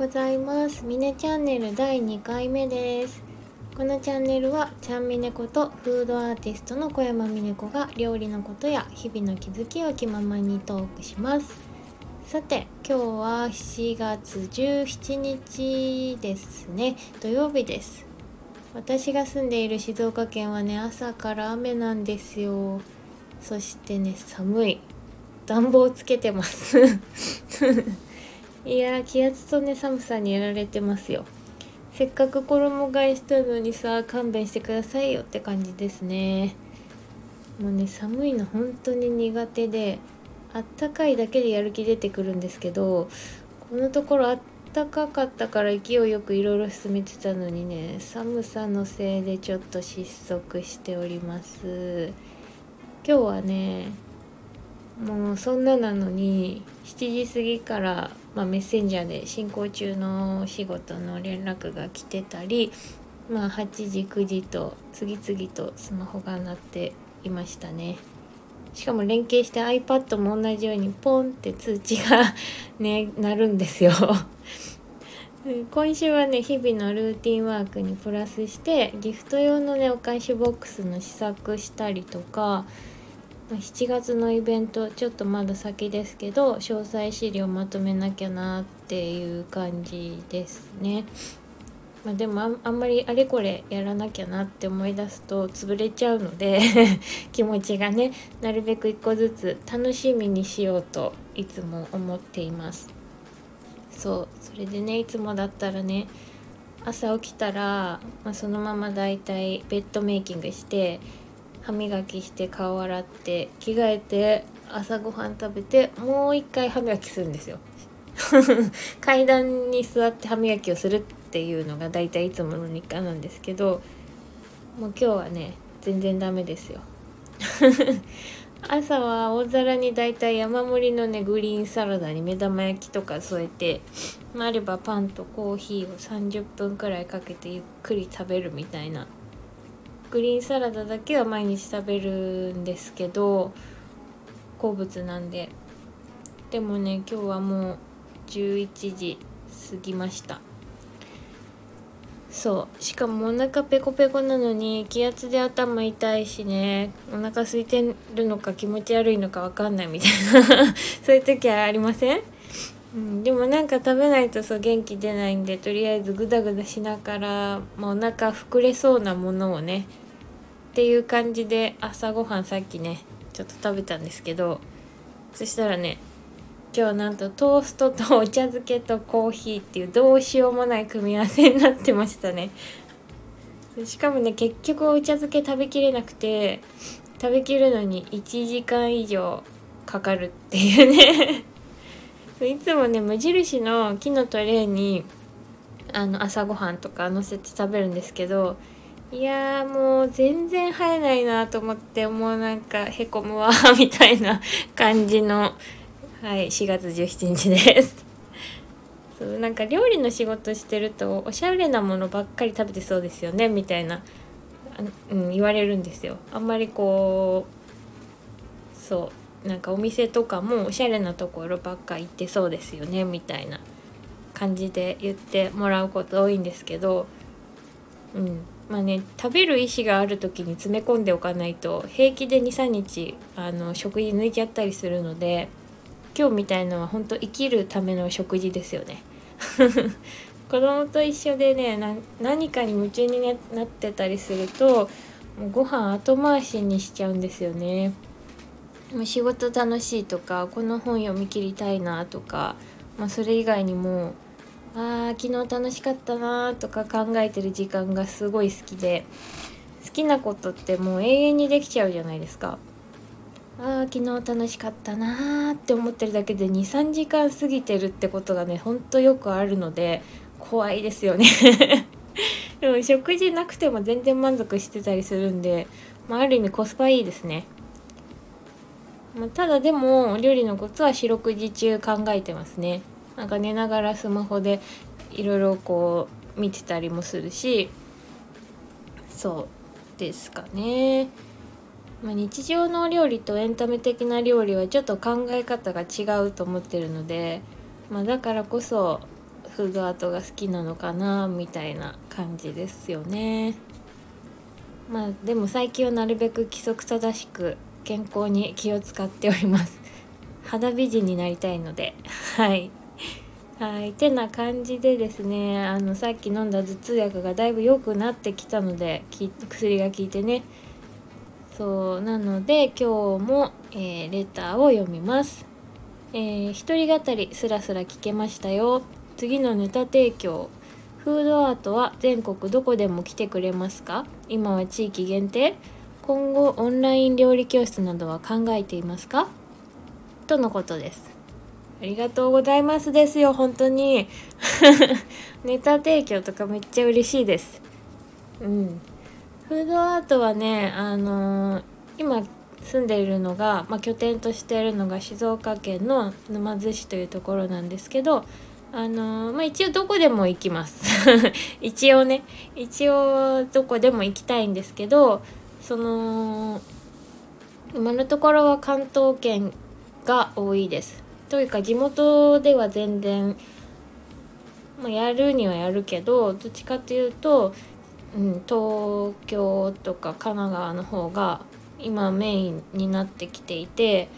ございます。ミネチャンネル第2回目です。このチャンネルはちゃんみねことフードアーティストの小山みね子が料理のことや日々の気づきを気ままにトークします。さて今日は7月17日ですね。土曜日です。私が住んでいる静岡県はね朝から雨なんですよ。そしてね寒い。暖房つけてます。いや気圧とね寒さにやられてますよ。せっかく衣替えしたのにさ勘弁してくださいよって感じですね。もうね寒いの本当に苦手であったかいだけでやる気出てくるんですけどこのところあったかかったから勢いよくいろいろ進めてたのにね寒さのせいでちょっと失速しております。今日はねもうそんななのに7時過ぎから、まあ、メッセンジャーで進行中の仕事の連絡が来てたり、まあ、8時9時と次々とスマホが鳴っていましたね。しかも連携して iPad も同じようにポンって通知が ね鳴るんですよ。今週はね日々のルーティンワークにプラスしてギフト用のねお菓子ボックスの試作したりとか7月のイベントちょっとまだ先ですけど詳細資料まとめなきゃなっていう感じですね。まあ、でもあんまりあれこれやらなきゃなって思い出すと潰れちゃうので 気持ちがねなるべく一個ずつ楽しみにしようといつも思っていますそうそれでねいつもだったらね朝起きたら、まあ、そのままだいたいベッドメイキングして歯磨きして顔洗って着替えて朝ごはん食べてもう一回歯磨きするんですよ。階段に座って歯磨きをするっていうのが大体いつもの日課なんですけどもう今日はね全然ダメですよ。朝は大皿に大体山盛りのねグリーンサラダに目玉焼きとか添えて、まあればパンとコーヒーを30分くらいかけてゆっくり食べるみたいなグリーンサラダだけは毎日食べるんですけど好物なんで。でもね今日はもう11時過ぎました。そう。しかもお腹ペコペコなのに気圧で頭痛いしね。お腹空いてるのか気持ち悪いのか分かんないみたいな。そういう時はありません？うん、でもなんか食べないとそう元気出ないんでとりあえずグダグダしながら、まあ、お腹膨れそうなものをねっていう感じで朝ごはんさっきねちょっと食べたんですけどそしたらね今日なんとトーストとお茶漬けとコーヒーっていうどうしようもない組み合わせになってましたね。しかもね結局お茶漬け食べきれなくて食べきるのに1時間以上かかるっていうね。いつもね無印の木のトレーにあの朝ごはんとか乗せて食べるんですけどいやもう全然生えないなと思ってもうなんかへこむわ みたいな感じのはい4月17日です。そうなんか料理の仕事してるとおしゃれなものばっかり食べてそうですよねみたいなあうん、言われるんですよ。あんまりこうそうなんかお店とかもおしゃれなところばっか行ってそうですよねみたいな感じで言ってもらうこと多いんですけどうんまあね食べる意思がある時に詰め込んでおかないと平気で23日あの食事抜いちゃったりするので今日みたいのは本当生きるための食事ですよね。子供と一緒でね何かに夢中になってたりするともうご飯後回しにしちゃうんですよね。仕事楽しいとかこの本読み切りたいなとか、まあ、それ以外にもあー昨日楽しかったなとか考えてる時間がすごい好きで好きなことってもう永遠にできちゃうじゃないですか。あー昨日楽しかったなーって思ってるだけで23時間過ぎてるってことがねほんとよくあるので怖いですよね でも食事なくても全然満足してたりするんで、まあ、ある意味コスパいいですね、まあ、ただでもお料理のことは四六時中考えてますねなんか寝ながらスマホでいろいろこう見てたりもするしそうですかね。まあ、日常の料理とエンタメ的な料理はちょっと考え方が違うと思ってるので、まあ、だからこそフードアートが好きなのかなみたいな感じですよねまあでも最近はなるべく規則正しく健康に気を使っております。肌美人になりたいので。はい。はい。てな感じでですねあのさっき飲んだ頭痛薬がだいぶ良くなってきたので薬が効いてね。そう。なので今日も、えー、レターを読みます。えー、一人語りすらすら聞けましたよ。次のネタ提供。フードアートは全国どこでも来てくれますか？今は地域限定。今後オンライン料理教室などは考えていますか？とのことです。ありがとうございますですよ本当に。ネタ提供とかめっちゃ嬉しいです。うん。フードアートはねあのー、今住んでいるのが、まあ、拠点としているのが静岡県の沼津市というところなんですけどあのー、まあ、一応どこでも行きます。一応ね一応どこでも行きたいんですけどその今のところは関東圏が多いです。というか地元では全然、まあ、やるにはやるけどどっちかっていうと、うん、東京とか神奈川の方が今メインになってきていて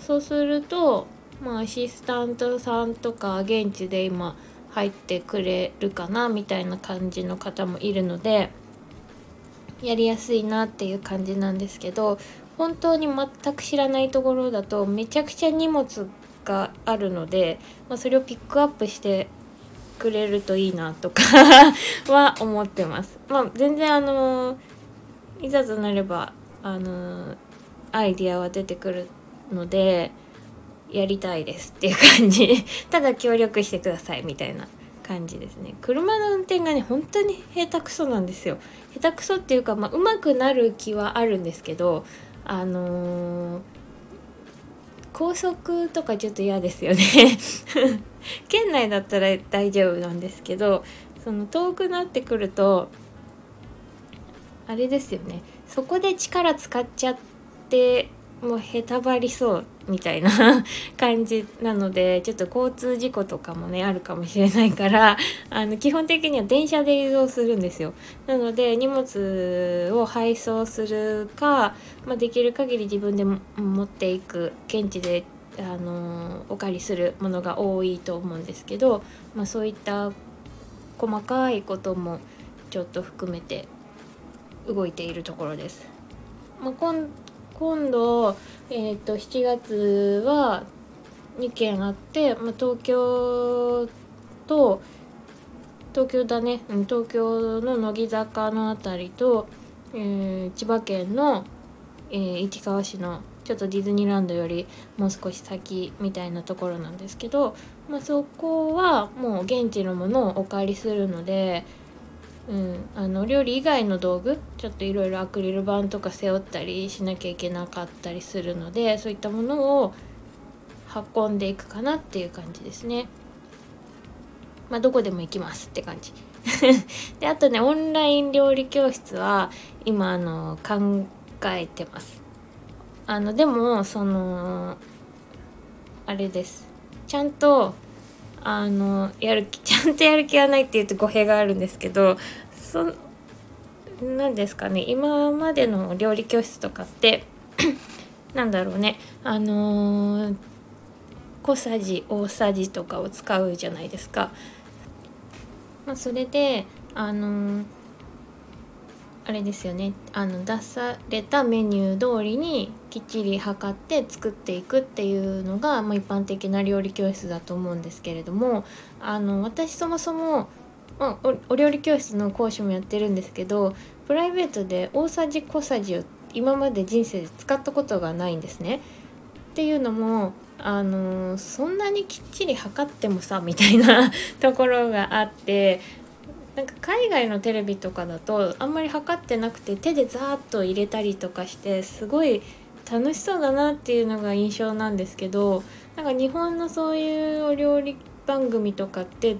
そうするとまあアシスタントさんとか現地で今入ってくれるかなみたいな感じの方もいるのでやりやすいなっていう感じなんですけど本当に全く知らないところだとめちゃくちゃ荷物があるので、まあ、それをピックアップしてくれるといいなとか は思ってます。まあ、全然あのいざとなればあのアイディアは出てくるのでやりたいですっていう感じ ただ協力してくださいみたいな感じですね。車の運転がね本当に下手くそなんですよ。下手くそっていうかまあ上手くなる気はあるんですけどあのー、高速とかちょっと嫌ですよね。県内だったら大丈夫なんですけどその遠くなってくるとあれですよね。そこで力使っちゃってもうへたばりそうみたいな 感じなのでちょっと交通事故とかもねあるかもしれないからあの基本的には電車で移動するんですよなので荷物を配送するか、まあ、できる限り自分で持っていく現地であのお借りするものが多いと思うんですけど、まあ、そういった細かいこともちょっと含めて動いているところです。まあ、今度、えーと、7月は2件あって、まあ、東京と東京だね、うん、東京の乃木坂の辺りと、えー、千葉県の、えー、市川市のちょっとディズニーランドよりもう少し先みたいなところなんですけど、まあ、そこはもう現地のものをお借りするのでうん、あの料理以外の道具ちょっといろいろアクリル板とか背負ったりしなきゃいけなかったりするのでそういったものを運んでいくかなっていう感じですね。まあどこでも行きますって感じ。であとねオンライン料理教室は今あの考えてます。あのでもそのあれですちゃんとあのやる気 ちゃんとやる気はないって言うと語弊があるんですけどそなんですかね今までの料理教室とかって なんだろうねあのー、小さじ大さじとかを使うじゃないですか。まあ、それであのーあれですよねあの出されたメニュー通りにきっちり測って作っていくっていうのが、まあ、一般的な料理教室だと思うんですけれどもあの私そもそも、まあ、お料理教室の講師もやってるんですけどプライベートで大さじ小さじを今まで人生で使ったことがないんですね。っていうのもあのそんなにきっちり測ってもさみたいな ところがあってなんか海外のテレビとかだとあんまり測ってなくて手でザーッと入れたりとかしてすごい楽しそうだなっていうのが印象なんですけどなんか日本のそういうお料理番組とかって、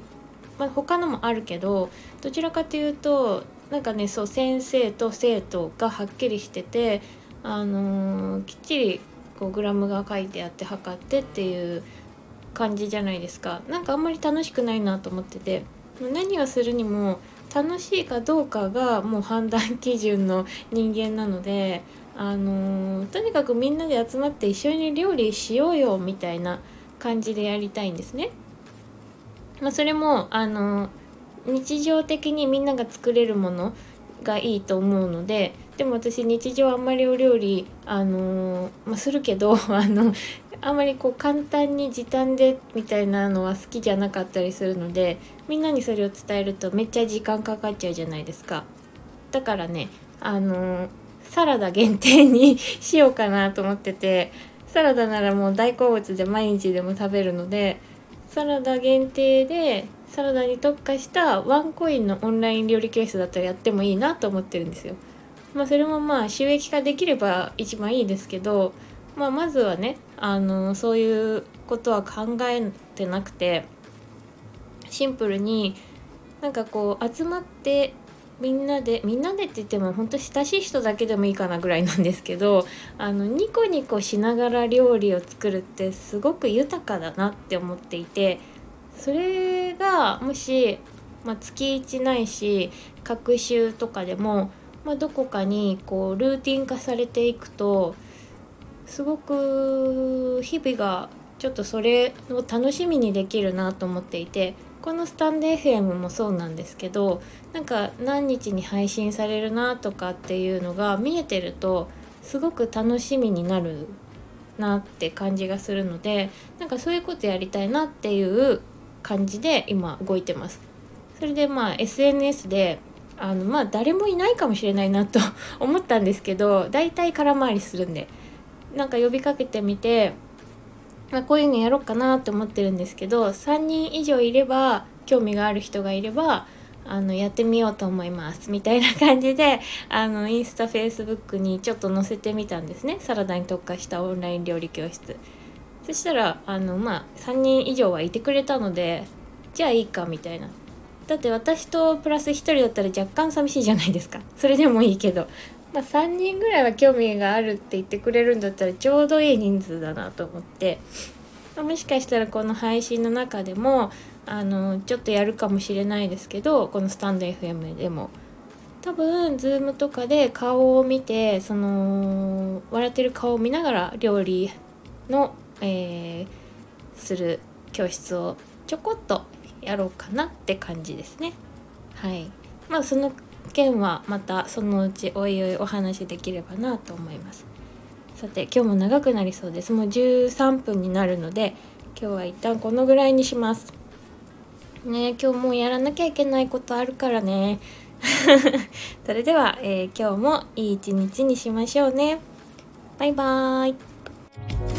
まあ、他のもあるけどどちらかというとなんかねそう先生と生徒がはっきりしてて、あのー、きっちりこうグラムが書いてあって測ってっていう感じじゃないですか。なんかあんまり楽しくないなと思ってて。何をするにも楽しいかどうかがもう判断基準の人間なのであのー、とにかくみんなで集まって一緒に料理しようよみたいな感じでやりたいんですね。まあ、それもあのー、日常的にみんなが作れるものがいいと思うのででも私日常あんまりお料理あのー、まあ、するけど あのあんまりこう簡単に時短でみたいなのは好きじゃなかったりするのでみんなにそれを伝えるとめっちゃ時間かかっちゃうじゃないですかだからねあのサラダ限定にしようかなと思っててサラダならもう大好物で毎日でも食べるのでサラダ限定でサラダに特化したワンコインのオンライン料理教室だったらやってもいいなと思ってるんですよ。まあそれもまあ収益化できれば一番いいですけど、まあ、まずはねあのそういうことは考えてなくてシンプルになんかこう集まってみんなでみんなでって言っても本当親しい人だけでもいいかなぐらいなんですけどあのニコニコしながら料理を作るってすごく豊かだなって思っていてそれがもし、まあ、月1ないし隔週とかでも、まあ、どこかにこうルーティン化されていくとすごく日々がちょっとそれを楽しみにできるなと思っていてこのスタンド FM もそうなんですけどなんか何日に配信されるなとかっていうのが見えてるとすごく楽しみになるなって感じがするのでなんかそういうことやりたいなっていう感じで今動いてます。それでまあ SNS であのまあ誰もいないかもしれないなと 思ったんですけど大体空回りするんでなんか呼びかけてみてまあ、こういうのやろうかなって思ってるんですけど3人以上いれば興味がある人がいればあのやってみようと思いますみたいな感じであのインスタフェイスブックにちょっと載せてみたんですね。サラダに特化したオンライン料理教室。そしたらあのまあ3人以上はいてくれたのでじゃあいいかみたいな。だって私とプラス1人だったら若干寂しいじゃないですか。それでもいいけど。まあ、3人ぐらいは興味があるって言ってくれるんだったらちょうどいい人数だなと思って、ま、もしかしたらこの配信の中でもあのちょっとやるかもしれないですけどこのスタンド FM でも。多分 Zoom とかで顔を見てその笑ってる顔を見ながら料理の、えー、する教室をちょこっとやろうかなって感じですね。はい。まあその件はまたそのうちおいおいお話できればなと思います。さて今日も長くなりそうです。もう13分になるので今日は一旦このぐらいにします。ね今日もうやらなきゃいけないことあるからね。それでは、えー、今日もいい一日にしましょうね。バイバーイ。